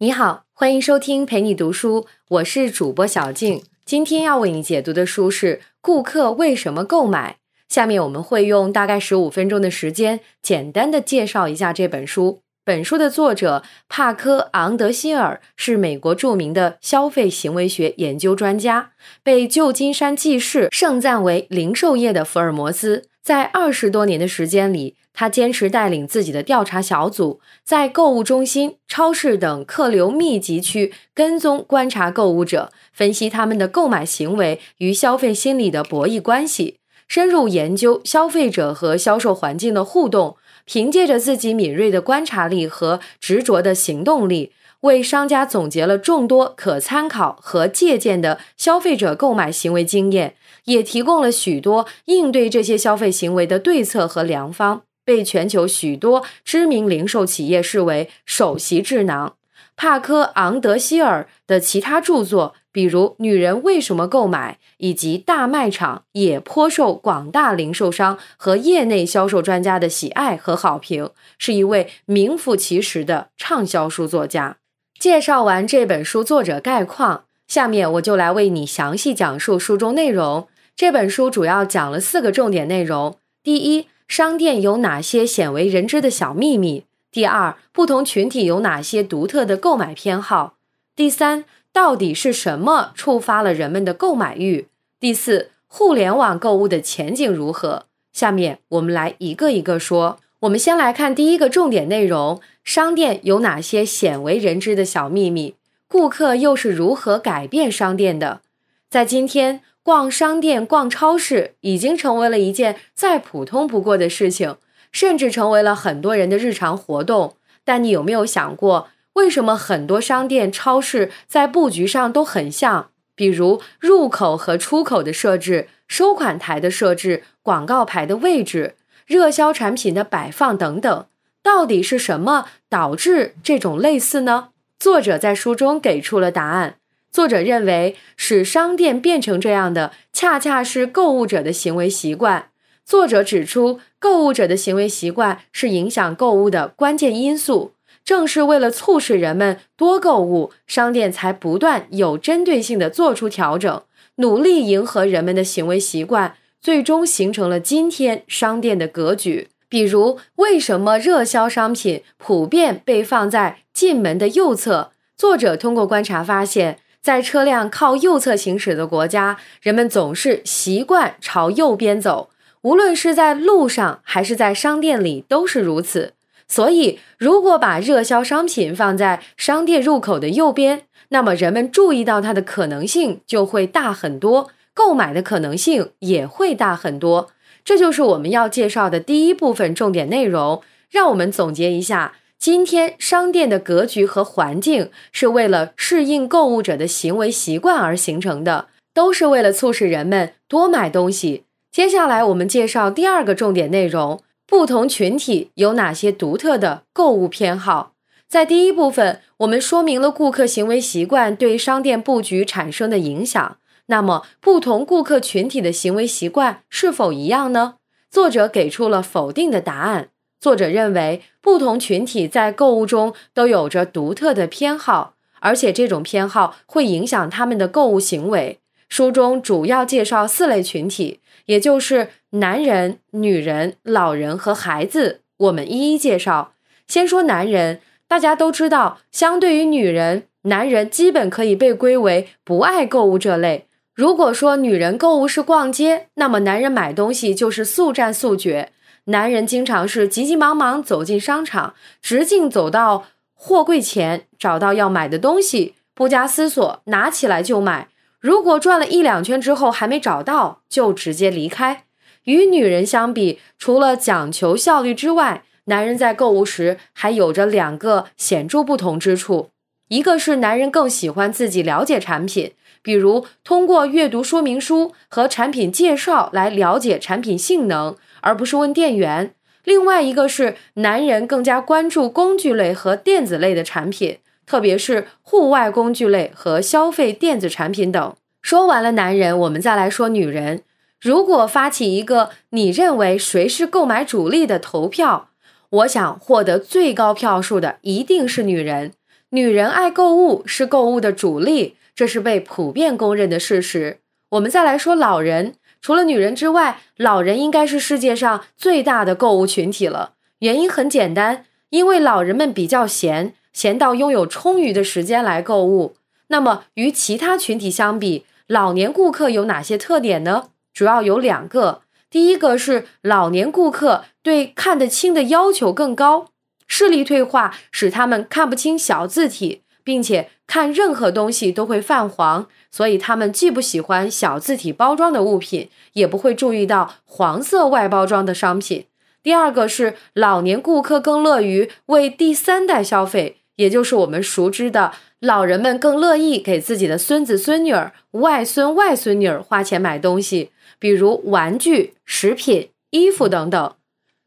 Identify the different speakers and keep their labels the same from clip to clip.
Speaker 1: 你好，欢迎收听陪你读书，我是主播小静。今天要为你解读的书是《顾客为什么购买》。下面我们会用大概十五分钟的时间，简单的介绍一下这本书。本书的作者帕科·昂德希尔是美国著名的消费行为学研究专家，被旧金山纪事盛赞为零售业的福尔摩斯。在二十多年的时间里，他坚持带领自己的调查小组，在购物中心、超市等客流密集区跟踪观察购物者，分析他们的购买行为与消费心理的博弈关系，深入研究消费者和销售环境的互动。凭借着自己敏锐的观察力和执着的行动力，为商家总结了众多可参考和借鉴的消费者购买行为经验，也提供了许多应对这些消费行为的对策和良方。被全球许多知名零售企业视为首席智囊。帕科·昂德希尔的其他著作，比如《女人为什么购买》以及《大卖场》，也颇受广大零售商和业内销售专家的喜爱和好评，是一位名副其实的畅销书作家。介绍完这本书作者概况，下面我就来为你详细讲述书中内容。这本书主要讲了四个重点内容：第一，商店有哪些鲜为人知的小秘密？第二，不同群体有哪些独特的购买偏好？第三，到底是什么触发了人们的购买欲？第四，互联网购物的前景如何？下面我们来一个一个说。我们先来看第一个重点内容：商店有哪些鲜为人知的小秘密？顾客又是如何改变商店的？在今天。逛商店、逛超市已经成为了一件再普通不过的事情，甚至成为了很多人的日常活动。但你有没有想过，为什么很多商店、超市在布局上都很像？比如入口和出口的设置、收款台的设置、广告牌的位置、热销产品的摆放等等，到底是什么导致这种类似呢？作者在书中给出了答案。作者认为，使商店变成这样的，恰恰是购物者的行为习惯。作者指出，购物者的行为习惯是影响购物的关键因素。正是为了促使人们多购物，商店才不断有针对性的做出调整，努力迎合人们的行为习惯，最终形成了今天商店的格局。比如，为什么热销商品普遍被放在进门的右侧？作者通过观察发现。在车辆靠右侧行驶的国家，人们总是习惯朝右边走，无论是在路上还是在商店里都是如此。所以，如果把热销商品放在商店入口的右边，那么人们注意到它的可能性就会大很多，购买的可能性也会大很多。这就是我们要介绍的第一部分重点内容。让我们总结一下。今天商店的格局和环境是为了适应购物者的行为习惯而形成的，都是为了促使人们多买东西。接下来我们介绍第二个重点内容：不同群体有哪些独特的购物偏好。在第一部分，我们说明了顾客行为习惯对商店布局产生的影响。那么，不同顾客群体的行为习惯是否一样呢？作者给出了否定的答案。作者认为，不同群体在购物中都有着独特的偏好，而且这种偏好会影响他们的购物行为。书中主要介绍四类群体，也就是男人、女人、老人和孩子。我们一一介绍。先说男人，大家都知道，相对于女人，男人基本可以被归为不爱购物这类。如果说女人购物是逛街，那么男人买东西就是速战速决。男人经常是急急忙忙走进商场，直径走到货柜前，找到要买的东西，不加思索拿起来就买。如果转了一两圈之后还没找到，就直接离开。与女人相比，除了讲求效率之外，男人在购物时还有着两个显著不同之处：一个是男人更喜欢自己了解产品，比如通过阅读说明书和产品介绍来了解产品性能。而不是问店员。另外一个是男人更加关注工具类和电子类的产品，特别是户外工具类和消费电子产品等。说完了男人，我们再来说女人。如果发起一个你认为谁是购买主力的投票，我想获得最高票数的一定是女人。女人爱购物是购物的主力，这是被普遍公认的事实。我们再来说老人，除了女人之外，老人应该是世界上最大的购物群体了。原因很简单，因为老人们比较闲，闲到拥有充裕的时间来购物。那么与其他群体相比，老年顾客有哪些特点呢？主要有两个。第一个是老年顾客对看得清的要求更高。视力退化使他们看不清小字体，并且看任何东西都会泛黄，所以他们既不喜欢小字体包装的物品，也不会注意到黄色外包装的商品。第二个是老年顾客更乐于为第三代消费，也就是我们熟知的老人们更乐意给自己的孙子孙女儿、外孙外孙女儿花钱买东西，比如玩具、食品、衣服等等。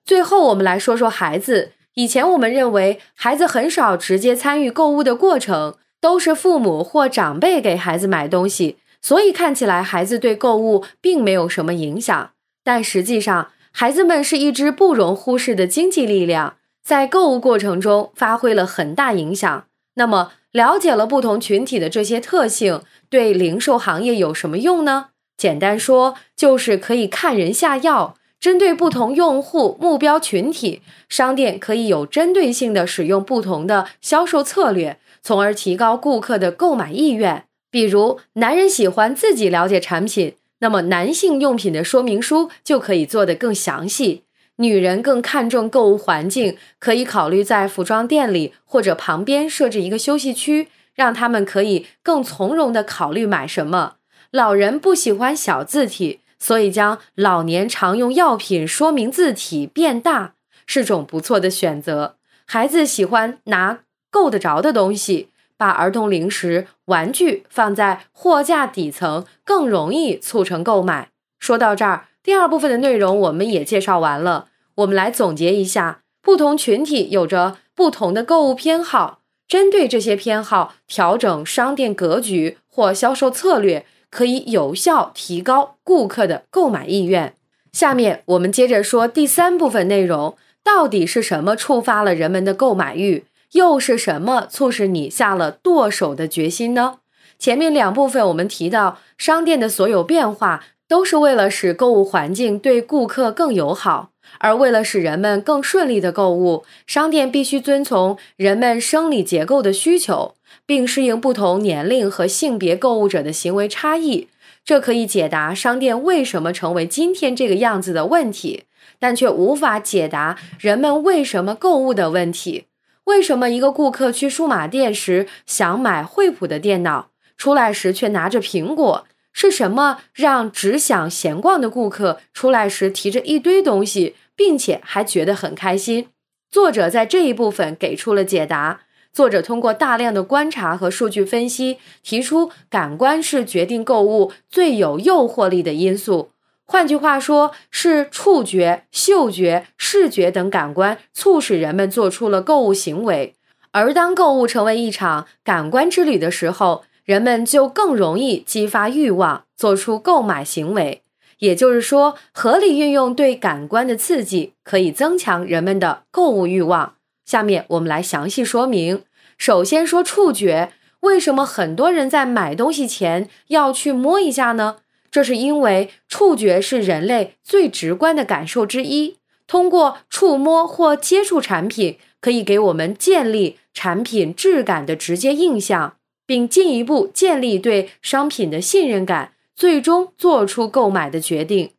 Speaker 1: 最后，我们来说说孩子。以前我们认为孩子很少直接参与购物的过程，都是父母或长辈给孩子买东西，所以看起来孩子对购物并没有什么影响。但实际上，孩子们是一支不容忽视的经济力量，在购物过程中发挥了很大影响。那么，了解了不同群体的这些特性，对零售行业有什么用呢？简单说，就是可以看人下药。针对不同用户目标群体，商店可以有针对性的使用不同的销售策略，从而提高顾客的购买意愿。比如，男人喜欢自己了解产品，那么男性用品的说明书就可以做得更详细；女人更看重购物环境，可以考虑在服装店里或者旁边设置一个休息区，让他们可以更从容地考虑买什么。老人不喜欢小字体。所以，将老年常用药品说明字体变大是种不错的选择。孩子喜欢拿够得着的东西，把儿童零食、玩具放在货架底层，更容易促成购买。说到这儿，第二部分的内容我们也介绍完了。我们来总结一下：不同群体有着不同的购物偏好，针对这些偏好调整商店格局或销售策略。可以有效提高顾客的购买意愿。下面我们接着说第三部分内容：到底是什么触发了人们的购买欲？又是什么促使你下了剁手的决心呢？前面两部分我们提到，商店的所有变化都是为了使购物环境对顾客更友好，而为了使人们更顺利的购物，商店必须遵从人们生理结构的需求。并适应不同年龄和性别购物者的行为差异，这可以解答商店为什么成为今天这个样子的问题，但却无法解答人们为什么购物的问题。为什么一个顾客去数码店时想买惠普的电脑，出来时却拿着苹果？是什么让只想闲逛的顾客出来时提着一堆东西，并且还觉得很开心？作者在这一部分给出了解答。作者通过大量的观察和数据分析，提出感官是决定购物最有诱惑力的因素。换句话说，是触觉、嗅觉、视觉等感官促使人们做出了购物行为。而当购物成为一场感官之旅的时候，人们就更容易激发欲望，做出购买行为。也就是说，合理运用对感官的刺激，可以增强人们的购物欲望。下面我们来详细说明。首先说触觉，为什么很多人在买东西前要去摸一下呢？这是因为触觉是人类最直观的感受之一。通过触摸或接触产品，可以给我们建立产品质感的直接印象，并进一步建立对商品的信任感，最终做出购买的决定。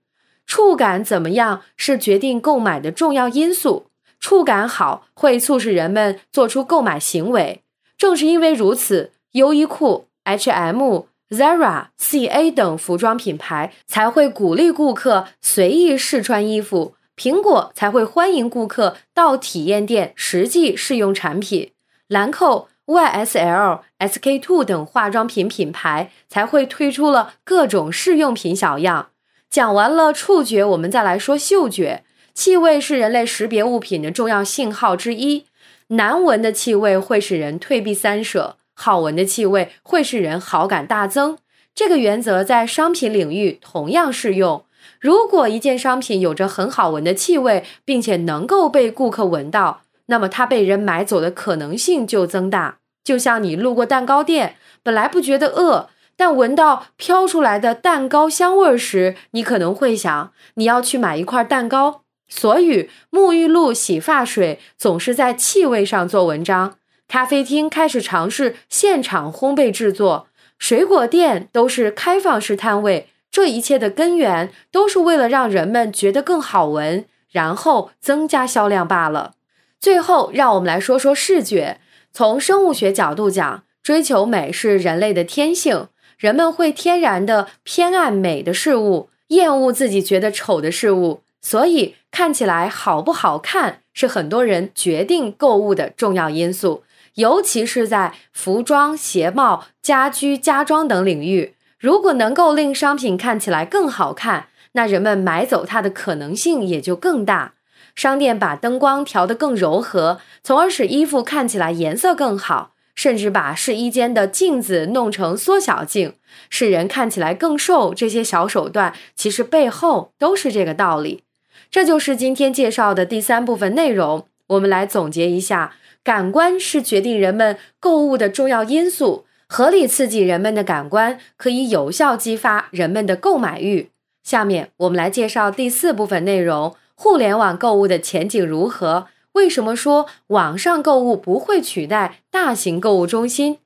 Speaker 1: 触感怎么样是决定购买的重要因素。触感好会促使人们做出购买行为。正是因为如此，优衣库、H&M、Zara、C.A 等服装品牌才会鼓励顾客随意试穿衣服；苹果才会欢迎顾客到体验店实际试用产品；兰蔻、YSL、SK-II 等化妆品品牌才会推出了各种试用品小样。讲完了触觉，我们再来说嗅觉。气味是人类识别物品的重要信号之一。难闻的气味会使人退避三舍，好闻的气味会使人好感大增。这个原则在商品领域同样适用。如果一件商品有着很好闻的气味，并且能够被顾客闻到，那么它被人买走的可能性就增大。就像你路过蛋糕店，本来不觉得饿，但闻到飘出来的蛋糕香味时，你可能会想你要去买一块蛋糕。所以，沐浴露、洗发水总是在气味上做文章。咖啡厅开始尝试现场烘焙制作，水果店都是开放式摊位。这一切的根源都是为了让人们觉得更好闻，然后增加销量罢了。最后，让我们来说说视觉。从生物学角度讲，追求美是人类的天性，人们会天然的偏爱美的事物，厌恶自己觉得丑的事物。所以，看起来好不好看是很多人决定购物的重要因素。尤其是在服装、鞋帽、家居、家装等领域，如果能够令商品看起来更好看，那人们买走它的可能性也就更大。商店把灯光调得更柔和，从而使衣服看起来颜色更好，甚至把试衣间的镜子弄成缩小镜，使人看起来更瘦。这些小手段其实背后都是这个道理。这就是今天介绍的第三部分内容。我们来总结一下。感官是决定人们购物的重要因素，合理刺激人们的感官，可以有效激发人们的购买欲。下面我们来介绍第四部分内容：互联网购物的前景如何？为什么说网上购物不会取代大型购物中心？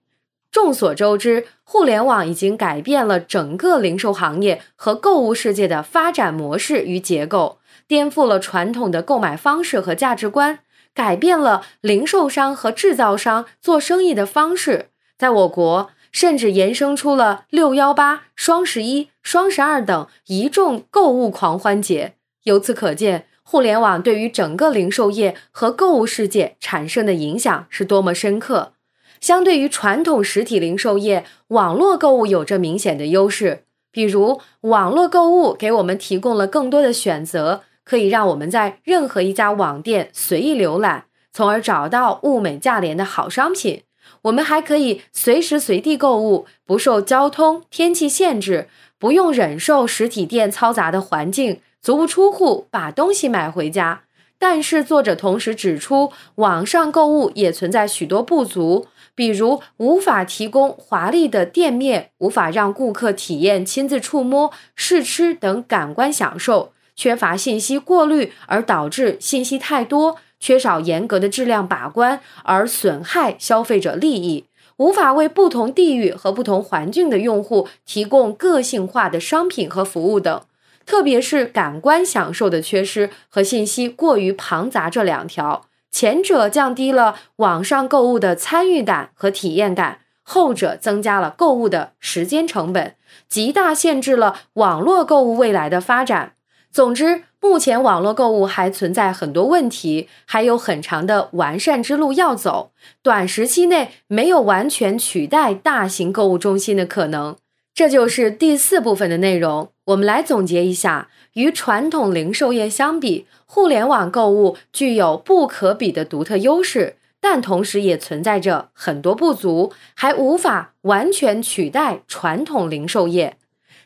Speaker 1: 众所周知，互联网已经改变了整个零售行业和购物世界的发展模式与结构，颠覆了传统的购买方式和价值观。改变了零售商和制造商做生意的方式，在我国甚至延伸出了六幺八、双十一、双十二等一众购物狂欢节。由此可见，互联网对于整个零售业和购物世界产生的影响是多么深刻。相对于传统实体零售业，网络购物有着明显的优势，比如网络购物给我们提供了更多的选择。可以让我们在任何一家网店随意浏览，从而找到物美价廉的好商品。我们还可以随时随地购物，不受交通、天气限制，不用忍受实体店嘈杂的环境，足不出户把东西买回家。但是，作者同时指出，网上购物也存在许多不足，比如无法提供华丽的店面，无法让顾客体验亲自触摸、试吃等感官享受。缺乏信息过滤而导致信息太多，缺少严格的质量把关而损害消费者利益，无法为不同地域和不同环境的用户提供个性化的商品和服务等。特别是感官享受的缺失和信息过于庞杂这两条，前者降低了网上购物的参与感和体验感，后者增加了购物的时间成本，极大限制了网络购物未来的发展。总之，目前网络购物还存在很多问题，还有很长的完善之路要走。短时期内没有完全取代大型购物中心的可能。这就是第四部分的内容。我们来总结一下：与传统零售业相比，互联网购物具有不可比的独特优势，但同时也存在着很多不足，还无法完全取代传统零售业。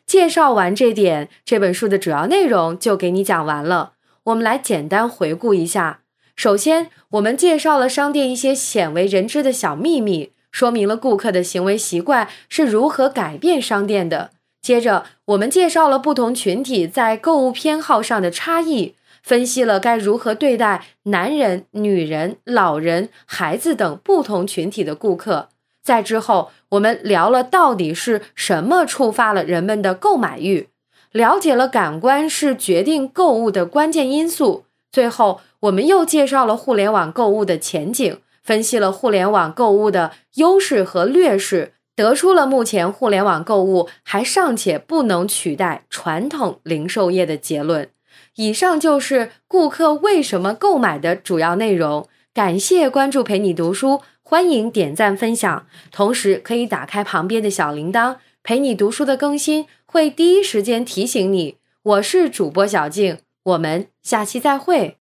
Speaker 1: 介绍完这点，这本书的主要内容就给你讲完了。我们来简单回顾一下。首先，我们介绍了商店一些鲜为人知的小秘密，说明了顾客的行为习惯是如何改变商店的。接着，我们介绍了不同群体在购物偏好上的差异，分析了该如何对待男人、女人、老人、孩子等不同群体的顾客。在之后，我们聊了到底是什么触发了人们的购买欲，了解了感官是决定购物的关键因素。最后，我们又介绍了互联网购物的前景，分析了互联网购物的优势和劣势，得出了目前互联网购物还尚且不能取代传统零售业的结论。以上就是顾客为什么购买的主要内容。感谢关注，陪你读书。欢迎点赞分享，同时可以打开旁边的小铃铛，陪你读书的更新会第一时间提醒你。我是主播小静，我们下期再会。